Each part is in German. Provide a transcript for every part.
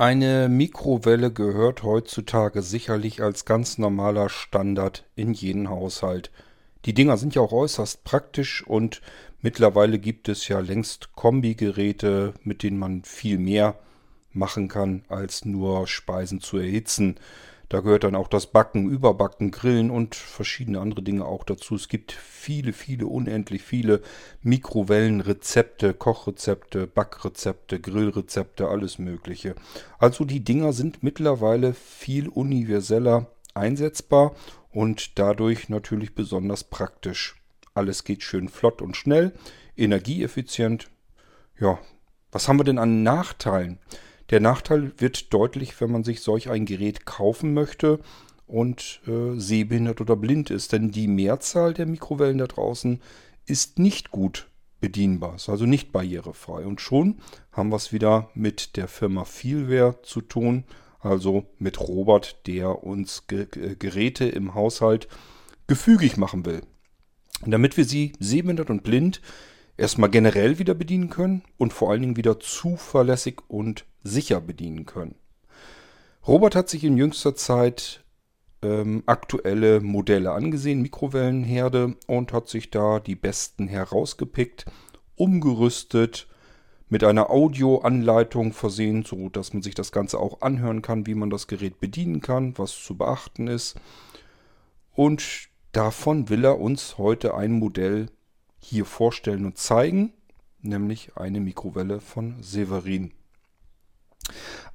Eine Mikrowelle gehört heutzutage sicherlich als ganz normaler Standard in jeden Haushalt. Die Dinger sind ja auch äußerst praktisch und mittlerweile gibt es ja längst Kombigeräte, mit denen man viel mehr machen kann, als nur Speisen zu erhitzen. Da gehört dann auch das Backen, Überbacken, Grillen und verschiedene andere Dinge auch dazu. Es gibt viele, viele, unendlich viele Mikrowellenrezepte, Kochrezepte, Backrezepte, Grillrezepte, alles Mögliche. Also die Dinger sind mittlerweile viel universeller einsetzbar und dadurch natürlich besonders praktisch. Alles geht schön flott und schnell, energieeffizient. Ja, was haben wir denn an Nachteilen? Der Nachteil wird deutlich, wenn man sich solch ein Gerät kaufen möchte und äh, sehbehindert oder blind ist. Denn die Mehrzahl der Mikrowellen da draußen ist nicht gut bedienbar, ist also nicht barrierefrei. Und schon haben wir es wieder mit der Firma Feelware zu tun, also mit Robert, der uns Ge Geräte im Haushalt gefügig machen will. Und damit wir sie sehbehindert und blind erstmal generell wieder bedienen können und vor allen Dingen wieder zuverlässig und sicher bedienen können. Robert hat sich in jüngster Zeit ähm, aktuelle Modelle angesehen, Mikrowellenherde, und hat sich da die besten herausgepickt, umgerüstet, mit einer Audioanleitung versehen, so dass man sich das Ganze auch anhören kann, wie man das Gerät bedienen kann, was zu beachten ist. Und davon will er uns heute ein Modell hier vorstellen und zeigen, nämlich eine Mikrowelle von Severin.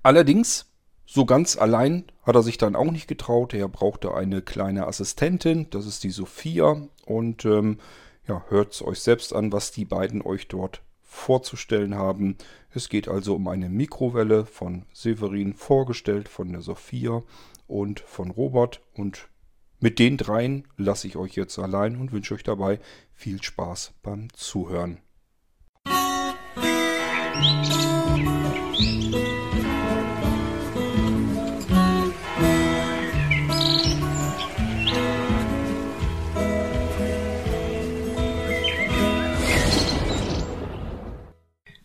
Allerdings, so ganz allein hat er sich dann auch nicht getraut. Er brauchte eine kleine Assistentin, das ist die Sophia. Und ähm, ja, hört es euch selbst an, was die beiden euch dort vorzustellen haben. Es geht also um eine Mikrowelle von Severin, vorgestellt von der Sophia und von Robert. Und mit den dreien lasse ich euch jetzt allein und wünsche euch dabei viel Spaß beim Zuhören.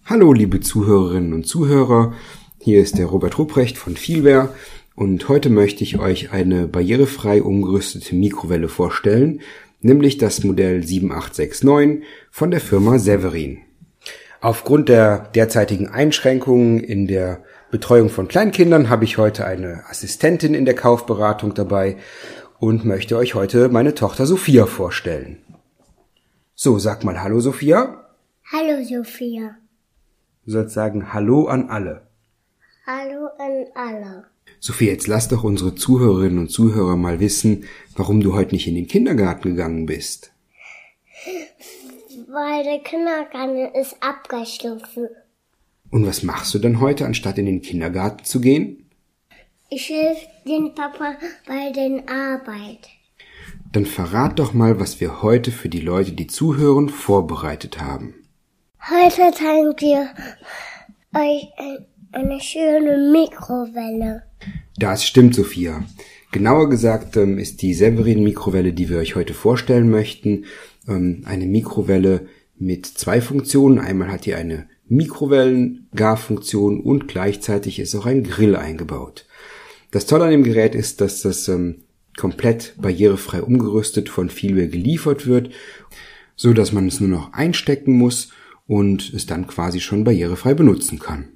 Hallo liebe Zuhörerinnen und Zuhörer, hier ist der Robert Ruprecht von Vielware und heute möchte ich euch eine barrierefrei umgerüstete Mikrowelle vorstellen, nämlich das Modell 7869 von der Firma Severin. Aufgrund der derzeitigen Einschränkungen in der Betreuung von Kleinkindern habe ich heute eine Assistentin in der Kaufberatung dabei und möchte euch heute meine Tochter Sophia vorstellen. So, sag mal Hallo Sophia. Hallo Sophia. Du sollst sagen Hallo an alle. Hallo an alle. Sophie, jetzt lass doch unsere Zuhörerinnen und Zuhörer mal wissen, warum du heute nicht in den Kindergarten gegangen bist. Weil der Kindergarten ist abgeschlossen. Und was machst du dann heute, anstatt in den Kindergarten zu gehen? Ich helfe den Papa bei den Arbeit. Dann verrat doch mal, was wir heute für die Leute, die zuhören, vorbereitet haben. Heute zeigen wir euch eine schöne Mikrowelle. Das stimmt, Sophia. Genauer gesagt ähm, ist die Severin-Mikrowelle, die wir euch heute vorstellen möchten, ähm, eine Mikrowelle mit zwei Funktionen. Einmal hat die eine Mikrowellengarfunktion und gleichzeitig ist auch ein Grill eingebaut. Das Tolle an dem Gerät ist, dass das ähm, komplett barrierefrei umgerüstet von Vielware geliefert wird, so dass man es nur noch einstecken muss und es dann quasi schon barrierefrei benutzen kann.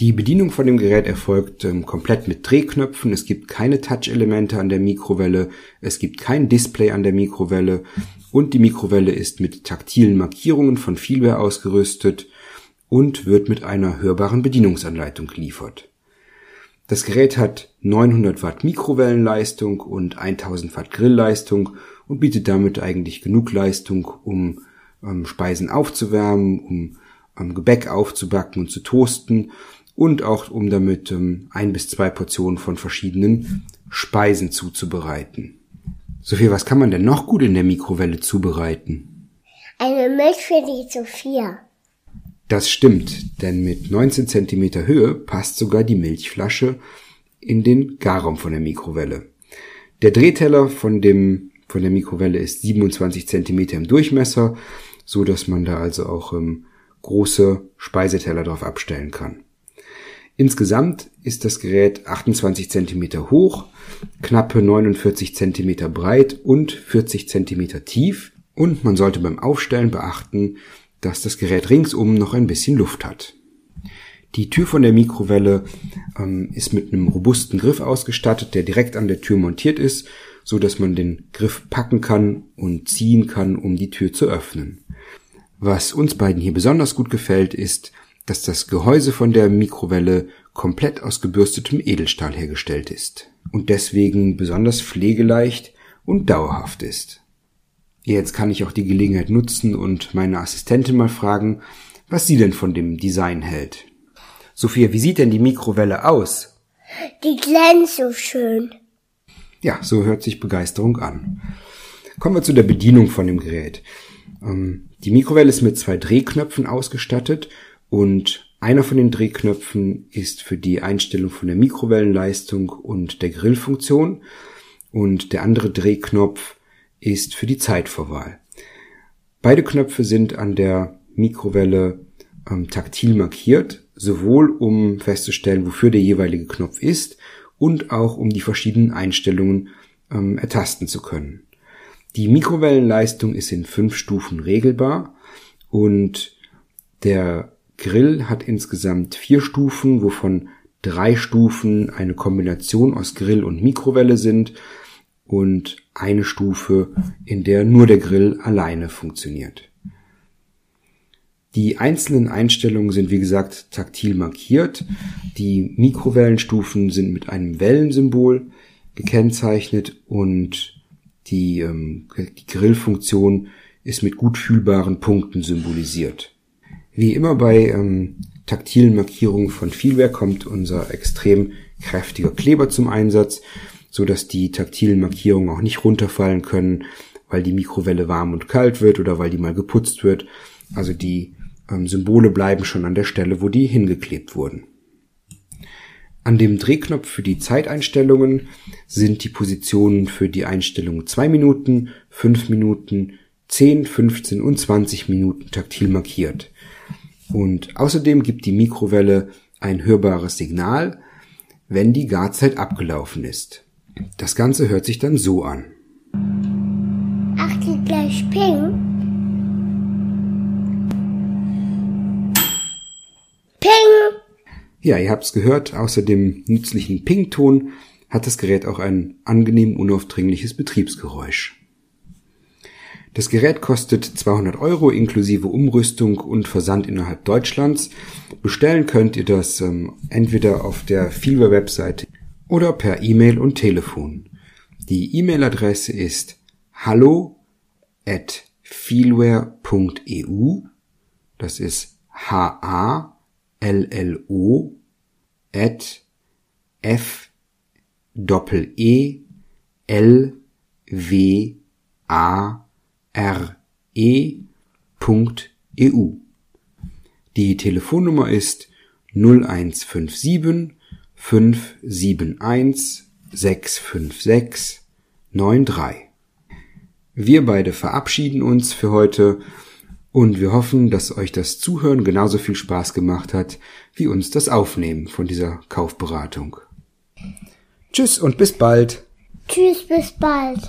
Die Bedienung von dem Gerät erfolgt ähm, komplett mit Drehknöpfen. Es gibt keine Touch-Elemente an der Mikrowelle. Es gibt kein Display an der Mikrowelle. Und die Mikrowelle ist mit taktilen Markierungen von Vielware ausgerüstet und wird mit einer hörbaren Bedienungsanleitung geliefert. Das Gerät hat 900 Watt Mikrowellenleistung und 1000 Watt Grillleistung und bietet damit eigentlich genug Leistung, um ähm, Speisen aufzuwärmen, um ähm, Gebäck aufzubacken und zu toasten und auch um damit ähm, ein bis zwei Portionen von verschiedenen Speisen zuzubereiten. Sophie, was kann man denn noch gut in der Mikrowelle zubereiten? Eine Milch für die Sophia. Das stimmt, denn mit 19 cm Höhe passt sogar die Milchflasche in den Garraum von der Mikrowelle. Der Drehteller von dem von der Mikrowelle ist 27 cm im Durchmesser so dass man da also auch ähm, große Speiseteller drauf abstellen kann. Insgesamt ist das Gerät 28 cm hoch, knappe 49 cm breit und 40 cm tief und man sollte beim Aufstellen beachten, dass das Gerät ringsum noch ein bisschen Luft hat. Die Tür von der Mikrowelle ähm, ist mit einem robusten Griff ausgestattet, der direkt an der Tür montiert ist, so dass man den Griff packen kann und ziehen kann, um die Tür zu öffnen. Was uns beiden hier besonders gut gefällt, ist, dass das Gehäuse von der Mikrowelle komplett aus gebürstetem Edelstahl hergestellt ist und deswegen besonders pflegeleicht und dauerhaft ist. Jetzt kann ich auch die Gelegenheit nutzen und meine Assistentin mal fragen, was sie denn von dem Design hält. Sophia, wie sieht denn die Mikrowelle aus? Die glänzt so schön. Ja, so hört sich Begeisterung an. Kommen wir zu der Bedienung von dem Gerät. Ähm, die Mikrowelle ist mit zwei Drehknöpfen ausgestattet und einer von den Drehknöpfen ist für die Einstellung von der Mikrowellenleistung und der Grillfunktion und der andere Drehknopf ist für die Zeitvorwahl. Beide Knöpfe sind an der Mikrowelle ähm, taktil markiert, sowohl um festzustellen, wofür der jeweilige Knopf ist und auch um die verschiedenen Einstellungen ähm, ertasten zu können. Die Mikrowellenleistung ist in fünf Stufen regelbar und der Grill hat insgesamt vier Stufen, wovon drei Stufen eine Kombination aus Grill und Mikrowelle sind und eine Stufe, in der nur der Grill alleine funktioniert. Die einzelnen Einstellungen sind wie gesagt taktil markiert. Die Mikrowellenstufen sind mit einem Wellensymbol gekennzeichnet und die, ähm, die Grillfunktion ist mit gut fühlbaren Punkten symbolisiert. Wie immer bei ähm, taktilen Markierungen von Vielwerk kommt unser extrem kräftiger Kleber zum Einsatz, so dass die taktilen Markierungen auch nicht runterfallen können, weil die Mikrowelle warm und kalt wird oder weil die mal geputzt wird. Also die ähm, Symbole bleiben schon an der Stelle, wo die hingeklebt wurden. An dem Drehknopf für die Zeiteinstellungen sind die Positionen für die Einstellung 2 Minuten, 5 Minuten, 10, 15 und 20 Minuten taktil markiert. Und außerdem gibt die Mikrowelle ein hörbares Signal, wenn die Garzeit abgelaufen ist. Das Ganze hört sich dann so an. Ach, die gleich ping. Ping! Ja, ihr habt's gehört, außer dem nützlichen Ping-Ton hat das Gerät auch ein angenehm unaufdringliches Betriebsgeräusch. Das Gerät kostet 200 Euro inklusive Umrüstung und Versand innerhalb Deutschlands. Bestellen könnt ihr das ähm, entweder auf der Feelware-Webseite oder per E-Mail und Telefon. Die E-Mail-Adresse ist hallo at feelware.eu. Das ist H-A LLO at F Doppel E L W A R E Punkt EU. Die Telefonnummer ist 0157 571 656 93. Wir beide verabschieden uns für heute und wir hoffen, dass euch das Zuhören genauso viel Spaß gemacht hat, wie uns das Aufnehmen von dieser Kaufberatung. Tschüss und bis bald. Tschüss, bis bald.